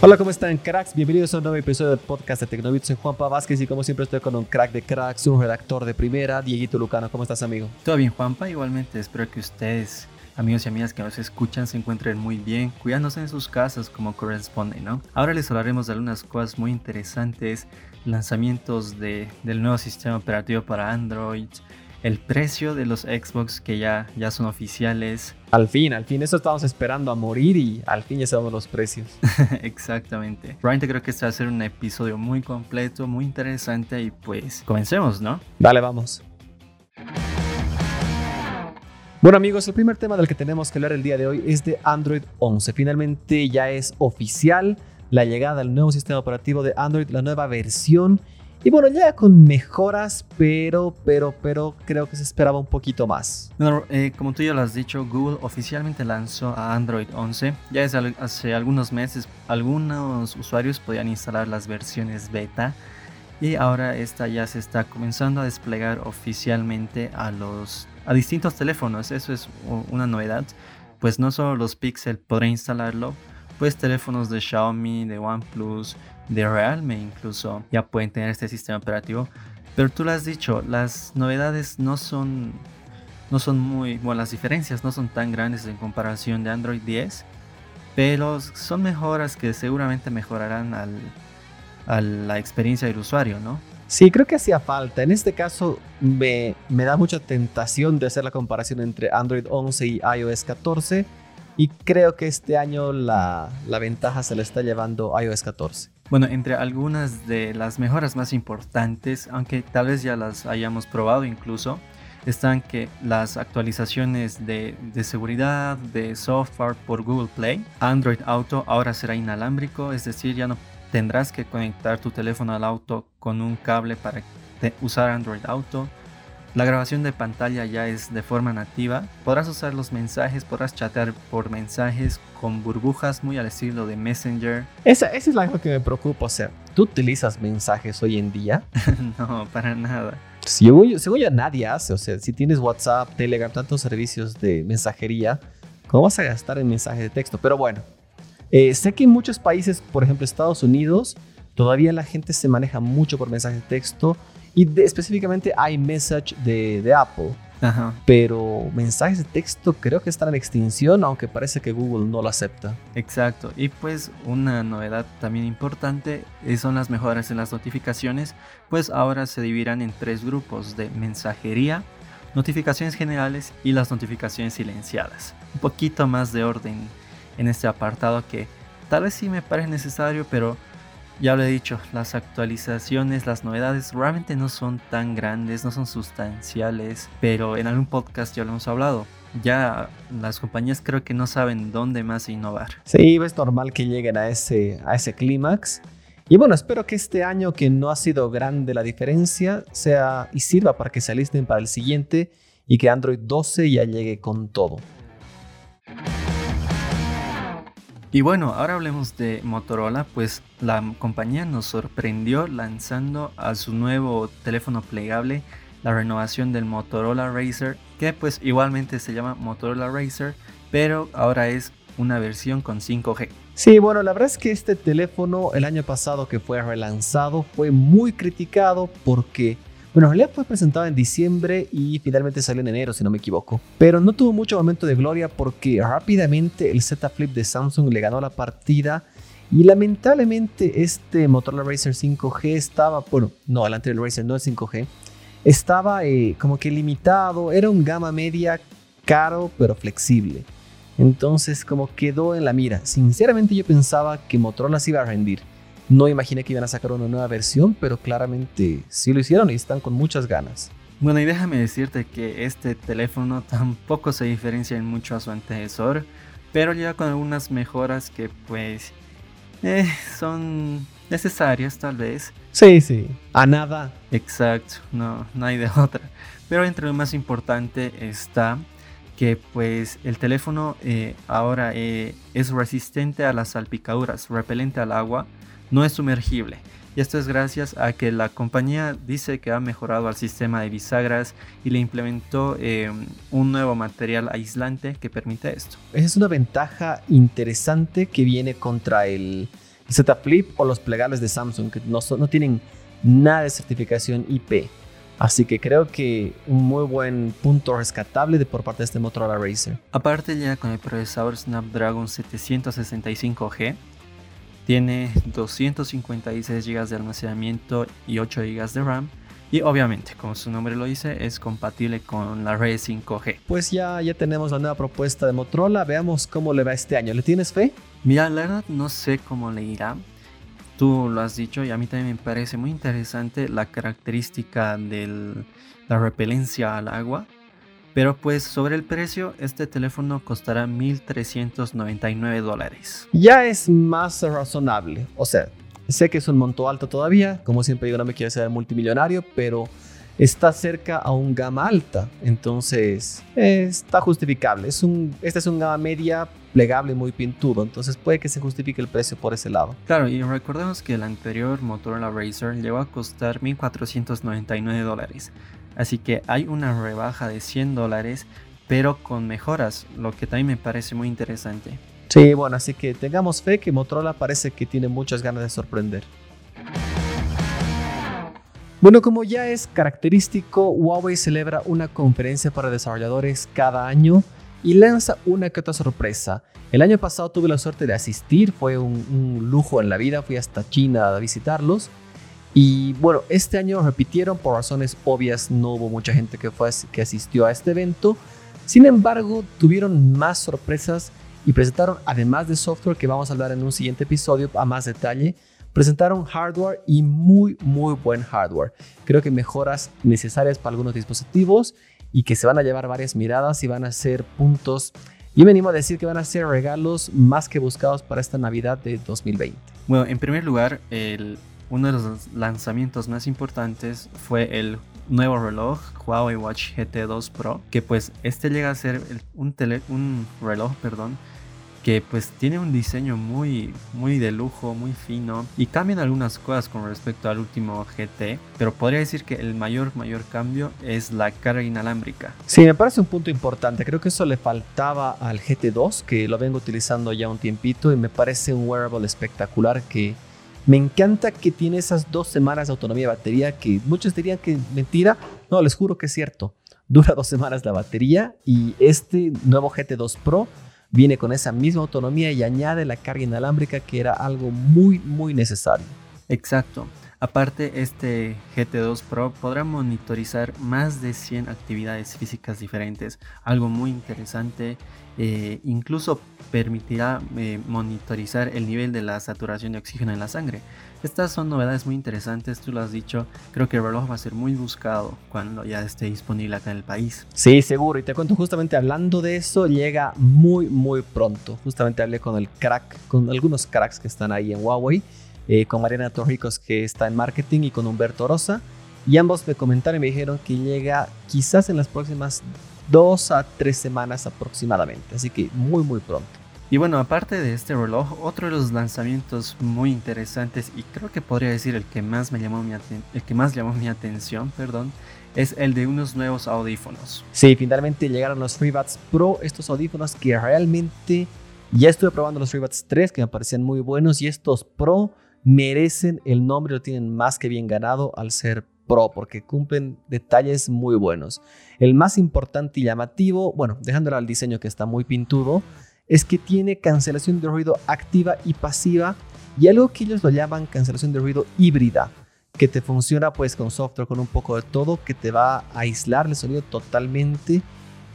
Hola, ¿cómo están, cracks? Bienvenidos a un nuevo episodio del podcast de Tecnobits. Soy Juanpa Vázquez y como siempre estoy con un crack de cracks, un redactor de primera, Dieguito Lucano. ¿Cómo estás, amigo? Todo bien, Juanpa. Igualmente espero que ustedes, amigos y amigas que nos escuchan, se encuentren muy bien, cuidándose en sus casas como corresponde, ¿no? Ahora les hablaremos de algunas cosas muy interesantes, lanzamientos de, del nuevo sistema operativo para Android, el precio de los Xbox que ya, ya son oficiales. Al fin, al fin, eso estábamos esperando a morir y al fin ya sabemos los precios. Exactamente. Realmente creo que este va a ser un episodio muy completo, muy interesante y pues comencemos, ¿no? Dale, vamos. Bueno amigos, el primer tema del que tenemos que hablar el día de hoy es de Android 11. Finalmente ya es oficial la llegada del nuevo sistema operativo de Android, la nueva versión y bueno, ya con mejoras, pero, pero, pero creo que se esperaba un poquito más. Eh, como tú ya lo has dicho, Google oficialmente lanzó a Android 11. Ya desde hace algunos meses algunos usuarios podían instalar las versiones beta. Y ahora esta ya se está comenzando a desplegar oficialmente a los a distintos teléfonos. Eso es una novedad. Pues no solo los Pixel podrán instalarlo, pues teléfonos de Xiaomi, de OnePlus, de Realme incluso ya pueden tener este sistema operativo. Pero tú lo has dicho, las novedades no son, no son muy, bueno, las diferencias no son tan grandes en comparación de Android 10, pero son mejoras que seguramente mejorarán al, a la experiencia del usuario, ¿no? Sí, creo que hacía falta. En este caso me, me da mucha tentación de hacer la comparación entre Android 11 y iOS 14 y creo que este año la, la ventaja se le está llevando iOS 14. Bueno, entre algunas de las mejoras más importantes, aunque tal vez ya las hayamos probado incluso, están que las actualizaciones de, seguridad, de software por Google Play, Android Auto ahora será inalámbrico, es decir, ya no tendrás que conectar tu teléfono al auto con un cable para usar Android Auto. La grabación de pantalla ya es de forma nativa. Podrás usar los mensajes, podrás chatear por mensajes con burbujas muy al estilo de Messenger. Esa, esa es la cosa que me preocupa. O sea, ¿tú utilizas mensajes hoy en día? no, para nada. Según yo, según yo, nadie hace. O sea, si tienes WhatsApp, Telegram, tantos servicios de mensajería, ¿cómo vas a gastar en mensajes de texto? Pero bueno, eh, sé que en muchos países, por ejemplo Estados Unidos, todavía la gente se maneja mucho por mensajes de texto y de, específicamente iMessage de, de Apple. Ajá. Pero mensajes de texto creo que están en extinción, aunque parece que Google no lo acepta. Exacto. Y pues una novedad también importante eh, son las mejoras en las notificaciones, pues ahora se dividirán en tres grupos de mensajería, notificaciones generales y las notificaciones silenciadas. Un poquito más de orden en este apartado que tal vez sí me parece necesario, pero ya lo he dicho, las actualizaciones, las novedades realmente no son tan grandes, no son sustanciales, pero en algún podcast ya lo hemos hablado. Ya las compañías creo que no saben dónde más innovar. Sí, es normal que lleguen a ese, a ese clímax. Y bueno, espero que este año que no ha sido grande la diferencia sea y sirva para que se alisten para el siguiente y que Android 12 ya llegue con todo. Y bueno, ahora hablemos de Motorola, pues la compañía nos sorprendió lanzando a su nuevo teléfono plegable la renovación del Motorola Racer, que pues igualmente se llama Motorola Racer, pero ahora es una versión con 5G. Sí, bueno, la verdad es que este teléfono el año pasado que fue relanzado fue muy criticado porque bueno, en realidad fue presentado en diciembre y finalmente salió en enero, si no me equivoco. Pero no tuvo mucho momento de gloria porque rápidamente el Z Flip de Samsung le ganó la partida. Y lamentablemente este Motorola Racer 5G estaba, bueno, no, el anterior Racer no es 5G, estaba eh, como que limitado, era un gama media caro pero flexible. Entonces como quedó en la mira. Sinceramente yo pensaba que Motorola se iba a rendir. No imaginé que iban a sacar una nueva versión, pero claramente sí lo hicieron y están con muchas ganas. Bueno, y déjame decirte que este teléfono tampoco se diferencia en mucho a su antecesor, pero ya con algunas mejoras que pues eh, son necesarias tal vez. Sí, sí, a nada. Exacto, no, no hay de otra. Pero entre lo más importante está que pues el teléfono eh, ahora eh, es resistente a las salpicaduras, repelente al agua no es sumergible. Y esto es gracias a que la compañía dice que ha mejorado el sistema de bisagras y le implementó eh, un nuevo material aislante que permite esto. Es una ventaja interesante que viene contra el, Z Flip o los plegables de Samsung, que no, no tienen nada de certificación IP. Así que creo que un muy buen punto rescatable de por parte de este Motorola Racer. Aparte ya con el procesador Snapdragon 765G, tiene 256 GB de almacenamiento y 8 GB de RAM. Y obviamente, como su nombre lo dice, es compatible con la red 5G. Pues ya, ya tenemos la nueva propuesta de Motorola. Veamos cómo le va este año. ¿Le tienes fe? Mira, la verdad no sé cómo le irá tú lo has dicho y a mí también me parece muy interesante la característica de la repelencia al agua. Pero pues sobre el precio, este teléfono costará 1.399 dólares. Ya es más razonable. O sea, sé que es un monto alto todavía. Como siempre digo, no me quiero ser multimillonario, pero está cerca a un gama alta. Entonces, está justificable. Es un, esta es un gama media plegable muy pintudo. Entonces, puede que se justifique el precio por ese lado. Claro, y recordemos que el anterior Motorola Razr llegó a costar 1.499 dólares. Así que hay una rebaja de 100 dólares, pero con mejoras, lo que también me parece muy interesante. Sí, bueno, así que tengamos fe que Motorola parece que tiene muchas ganas de sorprender. Bueno, como ya es característico, Huawei celebra una conferencia para desarrolladores cada año y lanza una que sorpresa. El año pasado tuve la suerte de asistir, fue un, lujo en la vida, fui hasta China a visitarlos. Y bueno, este año repitieron por razones obvias, no hubo mucha gente que, fue, que asistió a este evento. Sin embargo, tuvieron más sorpresas y presentaron, además de software que vamos a hablar en un siguiente episodio a más detalle, presentaron hardware y muy, muy buen hardware. Creo que mejoras necesarias para algunos dispositivos y que se van a llevar varias miradas y van a ser puntos. Y me animo a decir que van a ser regalos más que buscados para esta Navidad de 2020. Bueno, en primer lugar, el, uno de los lanzamientos más importantes fue el nuevo reloj Huawei Watch GT2 Pro, que pues este llega a ser un, tele, un reloj, perdón, que pues tiene un diseño muy, muy de lujo, muy fino y cambian algunas cosas con respecto al último GT, pero podría decir que el mayor, mayor cambio es la carga inalámbrica. Sí, me parece un punto importante, creo que eso le faltaba al GT2, que lo vengo utilizando ya un tiempito y me parece un wearable espectacular que me encanta que tiene esas dos semanas de autonomía de batería que muchos dirían que mentira, no, les juro que es cierto. Dura dos semanas la batería y este nuevo GT2 Pro viene con esa misma autonomía y añade la carga inalámbrica que era algo muy muy necesario. Exacto. Aparte, este GT2 Pro podrá monitorizar más de 100 actividades físicas diferentes, algo muy interesante. Eh, incluso permitirá eh, monitorizar el nivel de la saturación de oxígeno en la sangre. Estas son novedades muy interesantes, tú lo has dicho. Creo que el reloj va a ser muy buscado cuando ya esté disponible acá en el país. Sí, seguro. Y te cuento, justamente hablando de eso, llega muy, muy pronto. Justamente hablé con el crack, con algunos cracks que están ahí en Huawei eh, con Mariana Torricos que está en marketing y con Humberto Rosa. Y ambos me comentaron y me dijeron que llega quizás en las próximas dos a tres semanas aproximadamente. Así que muy muy pronto. Y bueno, aparte de este reloj, otro de los lanzamientos muy interesantes y creo que podría decir el que más me llamó mi, el que más llamó mi atención, perdón, es el de unos nuevos audífonos. Sí, finalmente llegaron los FreeBuds Pro, estos audífonos que realmente ya estuve probando los FreeBuds 3 que me parecían muy buenos y estos Pro merecen el nombre, lo tienen más que bien ganado al ser Pro, porque cumplen detalles muy buenos. El más importante y llamativo, bueno, dejándolo al diseño que está muy pintudo, es que tiene cancelación de ruido activa y pasiva y algo que ellos lo llaman cancelación de ruido híbrida, que te funciona pues con software, con un poco de todo, que te va a aislar el sonido totalmente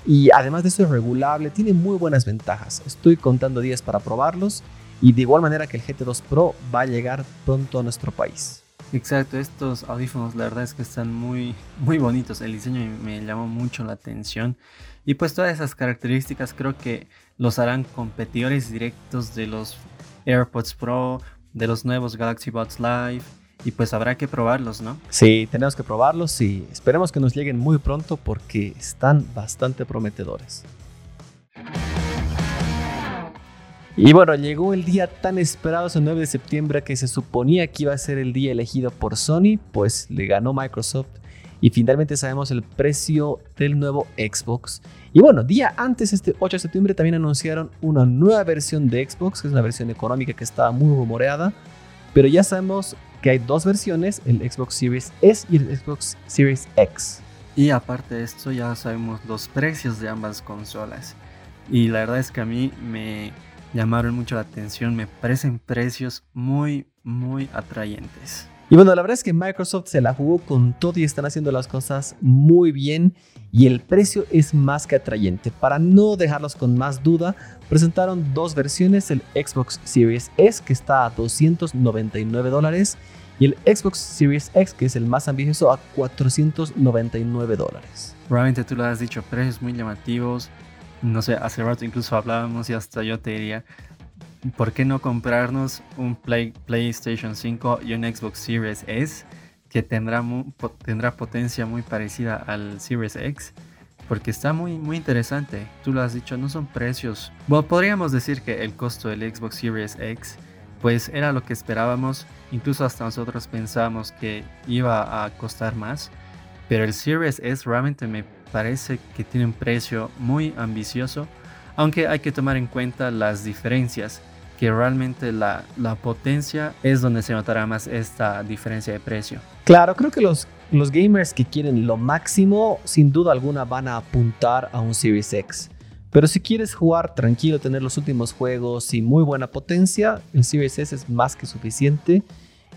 y además de eso es regulable, tiene muy buenas ventajas. Estoy contando días para probarlos y de igual manera que el GT2 Pro va a llegar pronto a nuestro país. Exacto, estos audífonos la verdad es que están muy, muy bonitos. El diseño me llamó mucho la atención. Y pues todas esas características creo que los harán competidores directos de los AirPods Pro, de los nuevos Galaxy Buds Live. Y pues habrá que probarlos, ¿no? Sí, tenemos que probarlos y esperemos que nos lleguen muy pronto porque están bastante prometedores. Y bueno, llegó el día tan esperado, ese 9 de septiembre, que se suponía que iba a ser el día elegido por Sony, pues le ganó Microsoft y finalmente sabemos el precio del nuevo Xbox. Y bueno, día antes, este 8 de septiembre, también anunciaron una nueva versión de Xbox, que es una versión económica que estaba muy rumoreada, pero ya sabemos que hay dos versiones, el Xbox Series S y el Xbox Series X. Y aparte de esto ya sabemos los precios de ambas consolas. Y la verdad es que a mí me llamaron mucho la atención, me parecen precios muy, muy atrayentes. Y bueno, la verdad es que Microsoft se la jugó con todo y están haciendo las cosas muy bien y el precio es más que atrayente. Para no dejarlos con más duda, presentaron dos versiones, el Xbox Series S que está a 299 dólares y el Xbox Series X que es el más ambicioso a 499 dólares. Probablemente tú lo has dicho, precios muy llamativos. No sé, hace rato incluso hablábamos y hasta yo te diría, ¿por qué no comprarnos un PlayStation 5 y un Xbox Series S que tendrá, tendrá potencia muy parecida al Series X? Porque está muy, muy interesante. Tú lo has dicho, no son precios. Bueno, podríamos decir que el costo del Xbox Series X pues era lo que esperábamos. Incluso hasta nosotros pensábamos que iba a costar más. Pero el Series S realmente me parece que tiene un precio muy ambicioso. Aunque hay que tomar en cuenta las diferencias que realmente la, la, potencia es donde se notará más esta diferencia de precio. Claro, creo que los, los gamers que quieren lo máximo, sin duda alguna van a apuntar a un Series X. Pero si quieres jugar tranquilo, tener los últimos juegos y muy buena potencia, el Series S es más que suficiente.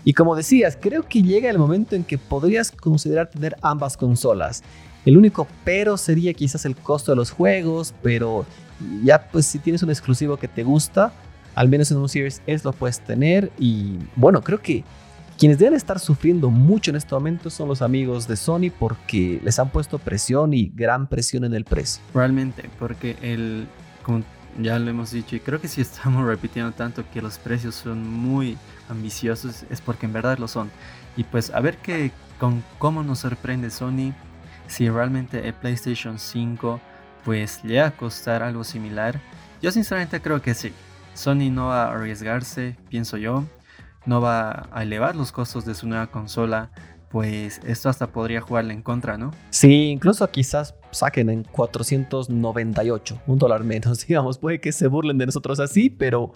Y como decías, creo que llega el momento en que podrías considerar tener ambas consolas. El único pero sería quizás el costo de los juegos, pero ya pues si tienes un exclusivo que te gusta, al menos en un Series S lo puedes tener y bueno, creo que quienes deben estar sufriendo mucho en este momento son los amigos de Sony porque les han puesto presión y gran presión en el precio. Realmente, porque el, ya lo hemos dicho y creo que si estamos repitiendo tanto que los precios son muy ambiciosos es porque en verdad lo son. Y pues a ver que, con cómo nos sorprende Sony si realmente el PlayStation 5 pues llega a costar algo similar. Yo sinceramente creo que sí. Sony no va a arriesgarse, pienso yo, no va a elevar los costos de su nueva consola, pues esto hasta podría jugarle en contra, ¿no? Sí, incluso quizás saquen en 498, un dólar menos, digamos, puede que se burlen de nosotros así, pero,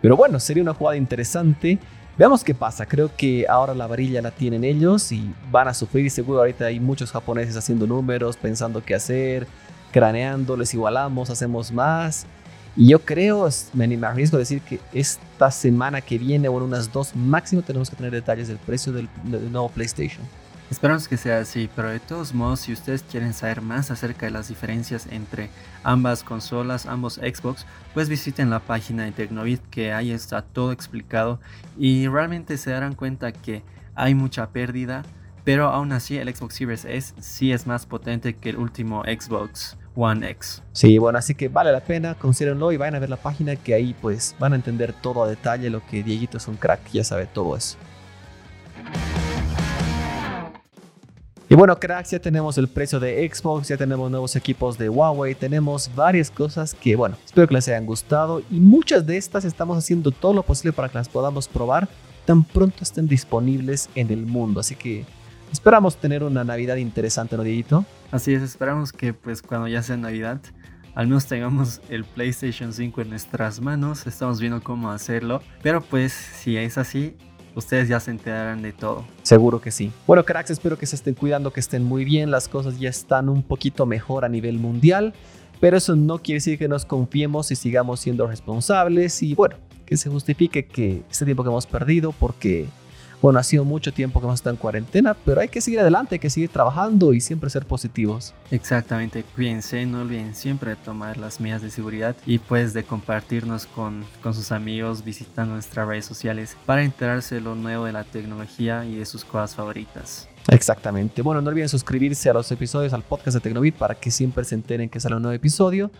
pero bueno, sería una jugada interesante. Veamos qué pasa, creo que ahora la varilla la tienen ellos y van a sufrir, seguro ahorita hay muchos japoneses haciendo números, pensando qué hacer, craneando, les igualamos, hacemos más. Y yo creo, me, arriesgo a decir que esta semana que viene o en unas dos máximo tenemos que tener detalles del precio del, nuevo PlayStation. Esperamos que sea así, pero de todos modos, si ustedes quieren saber más acerca de las diferencias entre ambas consolas, ambos Xbox, pues visiten la página de Tecnovit que ahí está todo explicado y realmente se darán cuenta que hay mucha pérdida, pero aún así el Xbox Series S sí es más potente que el último Xbox One X. Sí, bueno, así que vale la pena, considérenlo y vayan a ver la página que ahí pues van a entender todo a detalle lo que Dieguito es un crack, ya sabe todo eso. Y bueno, cracks, ya tenemos el precio de Xbox, ya tenemos nuevos equipos de Huawei, tenemos varias cosas que, bueno, espero que les hayan gustado y muchas de estas estamos haciendo todo lo posible para que las podamos probar tan pronto estén disponibles en el mundo. Así que Esperamos tener una Navidad interesante, ¿no, Dieguito? Así es, esperamos que pues cuando ya sea Navidad, al menos tengamos el PlayStation 5 en nuestras manos. Estamos viendo cómo hacerlo. Pero pues si es así, ustedes ya se enterarán de todo. Seguro que sí. Bueno, cracks, espero que se estén cuidando, que estén muy bien. Las cosas ya están un poquito mejor a nivel mundial. Pero eso no quiere decir que nos confiemos y sigamos siendo responsables. Y bueno, que se justifique que este tiempo que hemos perdido, porque bueno, ha sido mucho tiempo que hemos estado en cuarentena, pero hay que seguir adelante, hay que seguir trabajando y siempre ser positivos. Exactamente, cuídense, no olviden siempre tomar las medidas de seguridad y pues de compartirnos con, con sus amigos visitando nuestras redes sociales para enterarse de lo nuevo de la tecnología y de sus cosas favoritas. Exactamente. Bueno, no olviden suscribirse a los episodios, al podcast de Tecnobit para que siempre se enteren que sale un nuevo episodio.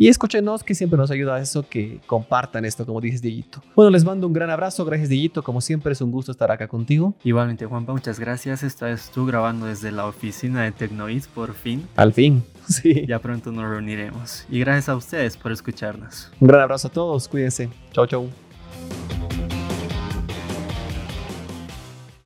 Y escúchenos que siempre nos ayuda a eso, que compartan esto, como dices, Dieguito. Bueno, les mando un gran abrazo. Gracias, Dieguito. Como siempre, es un gusto estar acá contigo. Igualmente, Juanpa, muchas gracias. Esta vez tú grabando desde la oficina de Tecnoids, por fin. Al fin, sí. Ya pronto nos reuniremos. Y gracias a ustedes por escucharnos. Un gran abrazo a todos. Cuídense. Chau, chau.